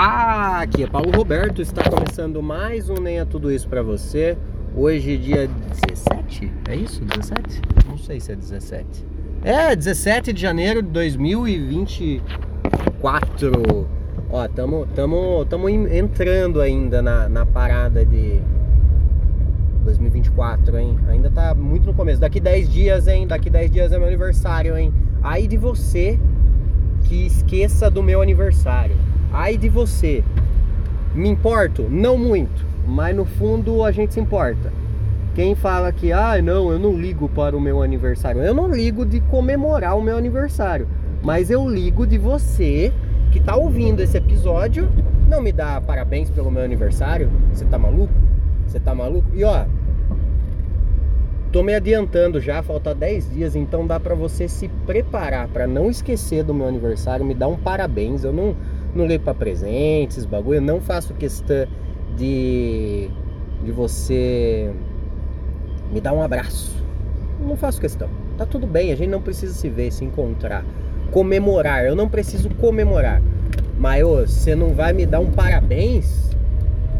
Ah, aqui é Paulo Roberto, está começando mais um Nem é Tudo Isso para você. Hoje, dia 17, é isso? 17? Não sei se é 17. É, 17 de janeiro de 2024. Ó, tamo, tamo, tamo entrando ainda na, na parada de 2024, hein? Ainda tá muito no começo. Daqui 10 dias, hein? Daqui 10 dias é meu aniversário, hein? Aí de você que esqueça do meu aniversário. Ai de você. Me importo? Não muito, mas no fundo a gente se importa. Quem fala que, ah, não, eu não ligo para o meu aniversário. Eu não ligo de comemorar o meu aniversário, mas eu ligo de você que tá ouvindo esse episódio não me dá parabéns pelo meu aniversário. Você tá maluco? Você tá maluco? E ó, tô me adiantando já, falta 10 dias, então dá para você se preparar para não esquecer do meu aniversário, me dar um parabéns. Eu não não ligo para presentes, bagulho, eu não faço questão de de você me dar um abraço. Não faço questão. Tá tudo bem, a gente não precisa se ver, se encontrar, comemorar. Eu não preciso comemorar. Mas você não vai me dar um parabéns?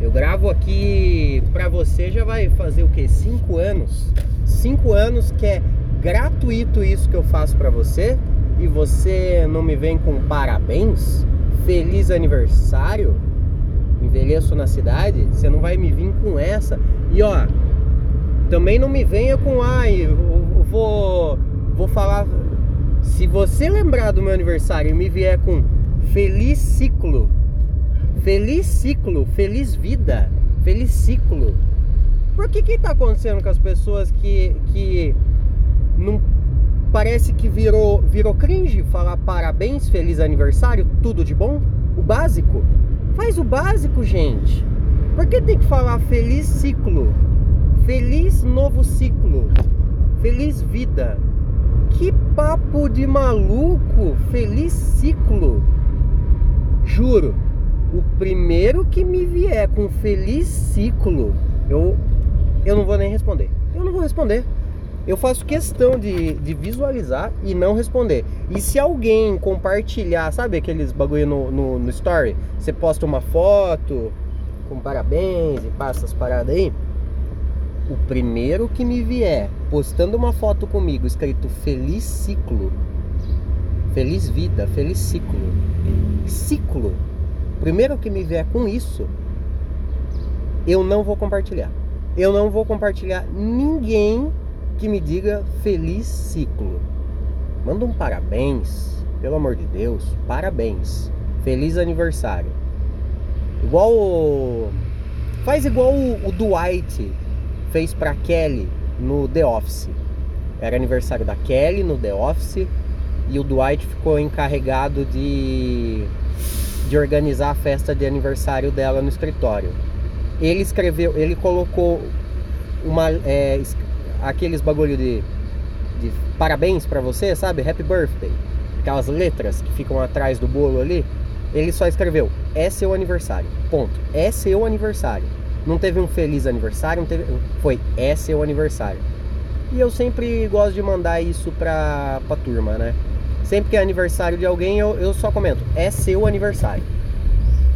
Eu gravo aqui pra você já vai fazer o que? Cinco anos. Cinco anos que é gratuito isso que eu faço pra você e você não me vem com parabéns? Feliz aniversário, envelheço na cidade, você não vai me vir com essa. E ó, também não me venha com, ai, eu vou, vou falar. Se você lembrar do meu aniversário e me vier com feliz ciclo, feliz ciclo, feliz vida, feliz ciclo. Por que que tá acontecendo com as pessoas que, que não Parece que virou, virou cringe falar parabéns, feliz aniversário, tudo de bom. O básico. Faz o básico, gente. Por que tem que falar feliz ciclo? Feliz novo ciclo. Feliz vida. Que papo de maluco. Feliz ciclo. Juro. O primeiro que me vier com feliz ciclo, eu eu não vou nem responder. Eu não vou responder eu faço questão de, de visualizar e não responder. E se alguém compartilhar, sabe aqueles bagulho no, no, no story? Você posta uma foto com parabéns e passa as paradas aí. O primeiro que me vier postando uma foto comigo escrito Feliz Ciclo, Feliz Vida, Feliz Ciclo, Ciclo, primeiro que me vier com isso, eu não vou compartilhar. Eu não vou compartilhar ninguém que me diga feliz ciclo. Manda um parabéns, pelo amor de Deus, parabéns. Feliz aniversário. Igual o... faz igual o, o Dwight fez para Kelly no The Office. Era aniversário da Kelly no The Office e o Dwight ficou encarregado de de organizar a festa de aniversário dela no escritório. Ele escreveu, ele colocou uma é, aqueles bagulho de, de parabéns para você, sabe? Happy birthday. Aquelas letras que ficam atrás do bolo ali. Ele só escreveu: é seu aniversário. Ponto. É seu aniversário. Não teve um feliz aniversário, teve, foi é seu aniversário. E eu sempre gosto de mandar isso pra, pra turma, né? Sempre que é aniversário de alguém, eu, eu só comento: é seu aniversário.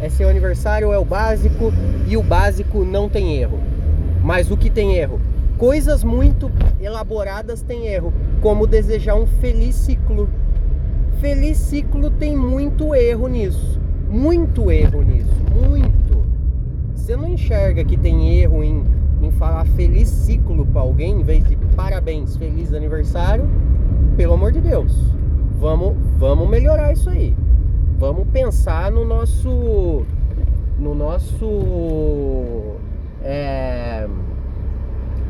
É seu aniversário, é o básico, e o básico não tem erro. Mas o que tem erro? Coisas muito elaboradas têm erro, como desejar um feliz ciclo. Feliz ciclo tem muito erro nisso, muito erro nisso, muito. Você não enxerga que tem erro em, em falar feliz ciclo para alguém em vez de parabéns, feliz aniversário? Pelo amor de Deus, vamos, vamos melhorar isso aí. Vamos pensar no nosso, no nosso é,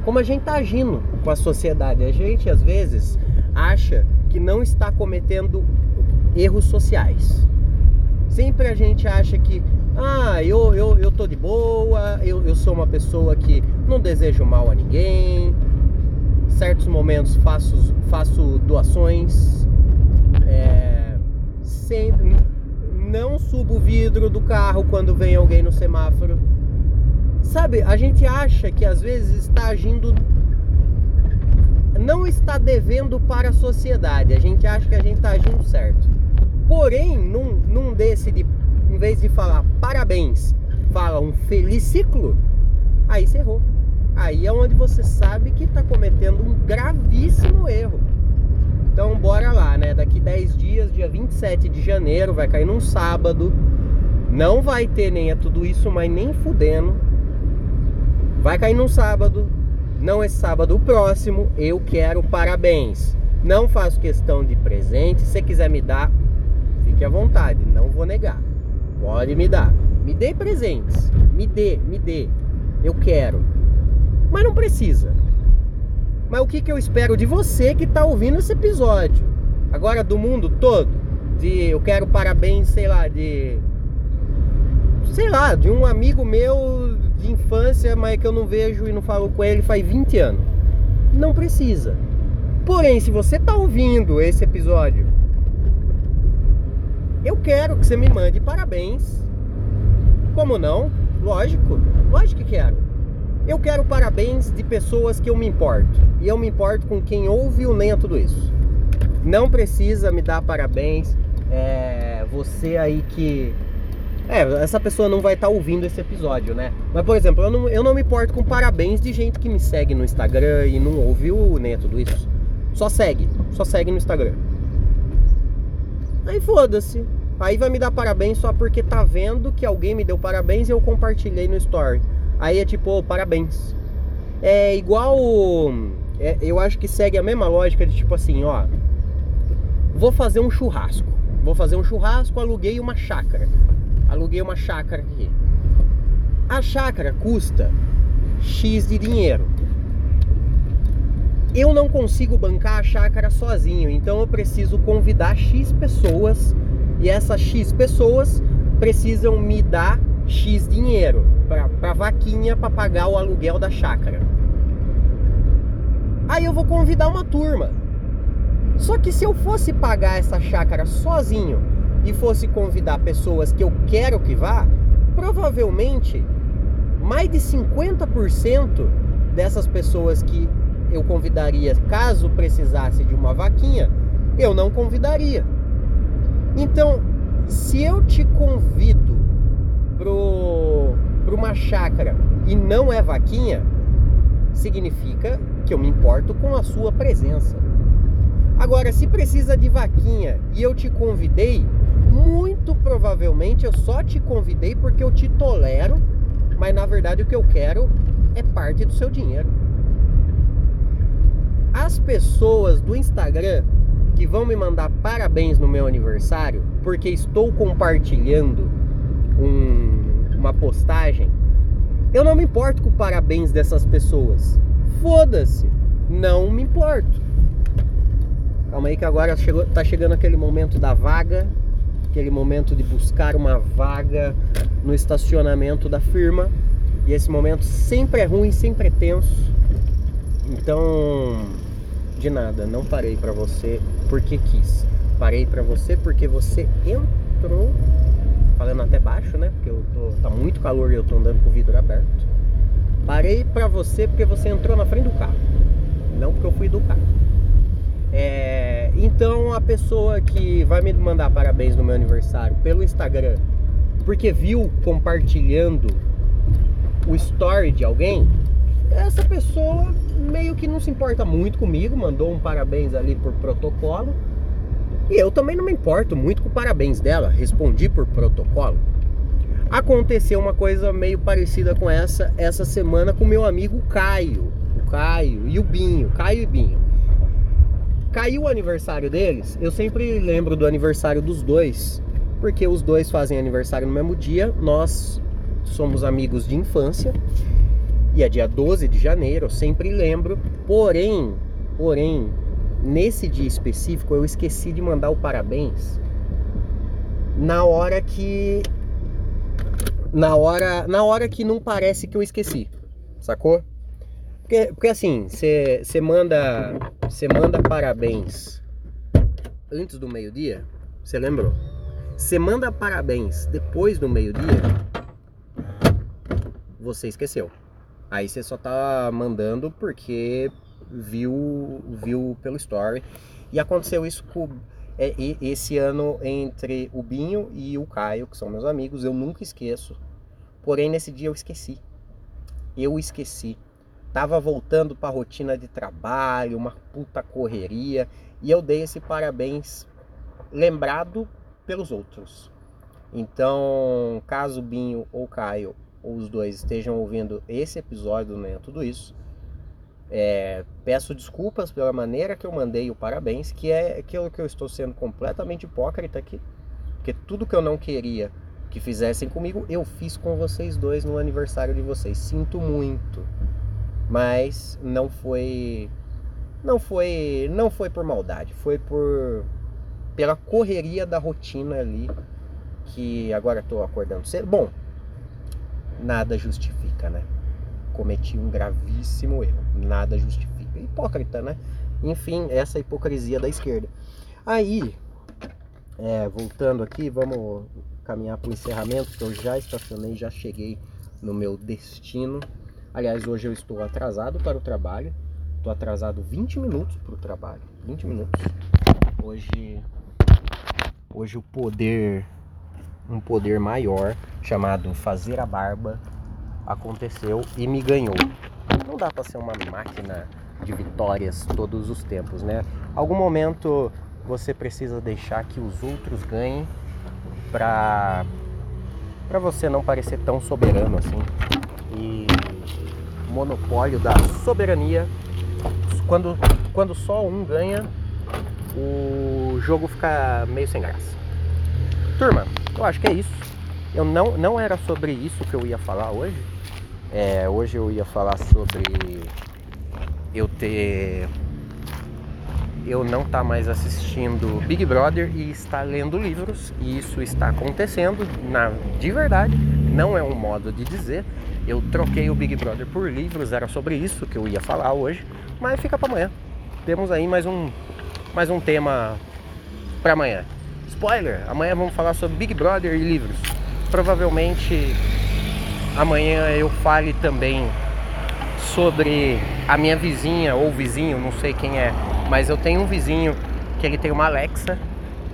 como a gente está agindo com a sociedade. A gente às vezes acha que não está cometendo erros sociais. Sempre a gente acha que, ah, eu, eu, eu tô de boa, eu, eu sou uma pessoa que não desejo mal a ninguém, certos momentos faço, faço doações, é, sempre não subo o vidro do carro quando vem alguém no semáforo Sabe, a gente acha que às vezes está agindo. Não está devendo para a sociedade. A gente acha que a gente está agindo certo. Porém, num, num desse de em vez de falar parabéns, fala um feliz ciclo, aí você errou. Aí é onde você sabe que está cometendo um gravíssimo erro. Então bora lá, né? Daqui 10 dias, dia 27 de janeiro, vai cair num sábado. Não vai ter nem é tudo isso, mas nem fudendo. Vai cair num sábado. Não é sábado o próximo. Eu quero parabéns. Não faço questão de presente. Se quiser me dar, fique à vontade. Não vou negar. Pode me dar. Me dê presentes. Me dê, me dê. Eu quero. Mas não precisa. Mas o que, que eu espero de você que está ouvindo esse episódio? Agora do mundo todo? De eu quero parabéns, sei lá, de. Sei lá, de um amigo meu de infância, mas que eu não vejo e não falo com ele faz 20 anos. Não precisa. Porém, se você está ouvindo esse episódio, eu quero que você me mande parabéns. Como não? Lógico, lógico que quero. Eu quero parabéns de pessoas que eu me importo. E eu me importo com quem ouve ou nem tudo isso. Não precisa me dar parabéns. É, você aí que. É, essa pessoa não vai estar tá ouvindo esse episódio, né? Mas, por exemplo, eu não, eu não me importo com parabéns de gente que me segue no Instagram e não ouviu nem tudo isso. Só segue. Só segue no Instagram. Aí foda-se. Aí vai me dar parabéns só porque tá vendo que alguém me deu parabéns e eu compartilhei no story. Aí é tipo, oh, parabéns. É igual. É, eu acho que segue a mesma lógica de tipo assim, ó. Vou fazer um churrasco. Vou fazer um churrasco, aluguei uma chácara. Aluguei uma chácara aqui. A chácara custa X de dinheiro. Eu não consigo bancar a chácara sozinho, então eu preciso convidar X pessoas e essas X pessoas precisam me dar X dinheiro para vaquinha para pagar o aluguel da chácara. Aí eu vou convidar uma turma. Só que se eu fosse pagar essa chácara sozinho e fosse convidar pessoas que eu quero que vá, provavelmente mais de 50% dessas pessoas que eu convidaria caso precisasse de uma vaquinha, eu não convidaria. Então, se eu te convido para uma chácara e não é vaquinha, significa que eu me importo com a sua presença. Agora, se precisa de vaquinha e eu te convidei, muito provavelmente eu só te convidei porque eu te tolero, mas na verdade o que eu quero é parte do seu dinheiro. As pessoas do Instagram que vão me mandar parabéns no meu aniversário porque estou compartilhando um, uma postagem, eu não me importo com parabéns dessas pessoas. Foda-se, não me importo. Calma aí que agora chegou, tá chegando aquele momento da vaga, aquele momento de buscar uma vaga no estacionamento da firma. E esse momento sempre é ruim, sempre é tenso. Então, de nada, não parei para você porque quis. Parei para você porque você entrou falando até baixo, né? Porque eu tô, tá muito calor e eu tô andando com o vidro aberto. Parei pra você porque você entrou na frente do carro, não porque eu fui do carro. É, então a pessoa que vai me mandar parabéns no meu aniversário pelo Instagram, porque viu compartilhando o story de alguém, essa pessoa meio que não se importa muito comigo, mandou um parabéns ali por protocolo e eu também não me importo muito com parabéns dela, respondi por protocolo. Aconteceu uma coisa meio parecida com essa essa semana com meu amigo Caio. O Caio e o Binho, Caio e Binho. Caiu o aniversário deles, eu sempre lembro do aniversário dos dois, porque os dois fazem aniversário no mesmo dia, nós somos amigos de infância, e é dia 12 de janeiro, eu sempre lembro, porém, porém, nesse dia específico eu esqueci de mandar o parabéns na hora que na hora na hora que não parece que eu esqueci sacou porque, porque assim você manda manda parabéns antes do meio dia você lembrou você manda parabéns depois do meio dia você esqueceu aí você só tá mandando porque viu, viu pelo story. E aconteceu isso com. é, esse ano entre o Binho e o Caio, que são meus amigos, eu nunca esqueço. Porém, nesse dia eu esqueci. Eu esqueci. Tava voltando para a rotina de trabalho, uma puta correria, e eu dei esse parabéns lembrado pelos outros. Então, caso Binho ou Caio ou os dois estejam ouvindo esse episódio, né, tudo isso, é, peço desculpas pela maneira que eu mandei o parabéns, que é aquilo que eu estou sendo completamente hipócrita aqui, porque tudo que eu não queria que fizessem comigo, eu fiz com vocês dois no aniversário de vocês. Sinto muito, mas não foi, não foi, não foi por maldade, foi por pela correria da rotina ali que agora estou acordando cedo. Bom, nada justifica, né? cometi um gravíssimo erro. Nada justifica. Hipócrita, né? Enfim, essa hipocrisia da esquerda. Aí, é, voltando aqui, vamos caminhar para o encerramento, que eu já estacionei, já cheguei no meu destino. Aliás, hoje eu estou atrasado para o trabalho. Estou atrasado 20 minutos para o trabalho. 20 minutos. Hoje, hoje o poder, um poder maior chamado fazer a barba aconteceu e me ganhou. Não dá para ser uma máquina de vitórias todos os tempos, né? Algum momento você precisa deixar que os outros ganhem para para você não parecer tão soberano assim. Monopólio da soberania quando quando só um ganha, o jogo fica meio sem graça. Turma, eu acho que é isso. Eu não não era sobre isso que eu ia falar hoje é, hoje eu ia falar sobre eu ter. Eu não estar tá mais assistindo Big Brother e estar lendo livros, e isso está acontecendo na, de verdade, não é um modo de dizer. Eu troquei o Big Brother por livros, era sobre isso que eu ia falar hoje, mas fica para amanhã. Temos aí mais um, mais um tema para amanhã. Spoiler: amanhã vamos falar sobre Big Brother e livros. Provavelmente amanhã eu fale também sobre a minha vizinha ou vizinho, não sei quem é, mas eu tenho um vizinho que ele tem uma Alexa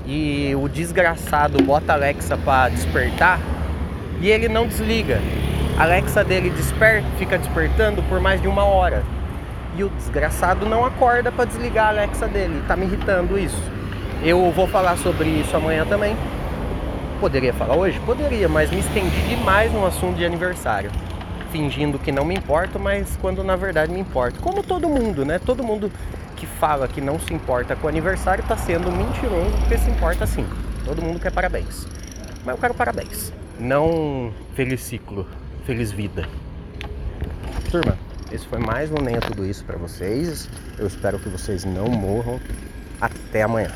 e o desgraçado bota a Alexa para despertar e ele não desliga. A Alexa dele desperta, fica despertando por mais de uma hora. E o desgraçado não acorda para desligar a Alexa dele. Tá me irritando isso. Eu vou falar sobre isso amanhã também. Poderia falar hoje? Poderia, mas me estendi demais no assunto de aniversário. Fingindo que não me importo, mas quando na verdade me importo. Como todo mundo, né? Todo mundo que fala que não se importa com aniversário está sendo mentiroso porque se importa sim. Todo mundo quer parabéns. Mas eu quero parabéns. Não feliz ciclo, feliz vida. Turma, esse foi mais um Nem é Tudo Isso para vocês. Eu espero que vocês não morram. Até amanhã.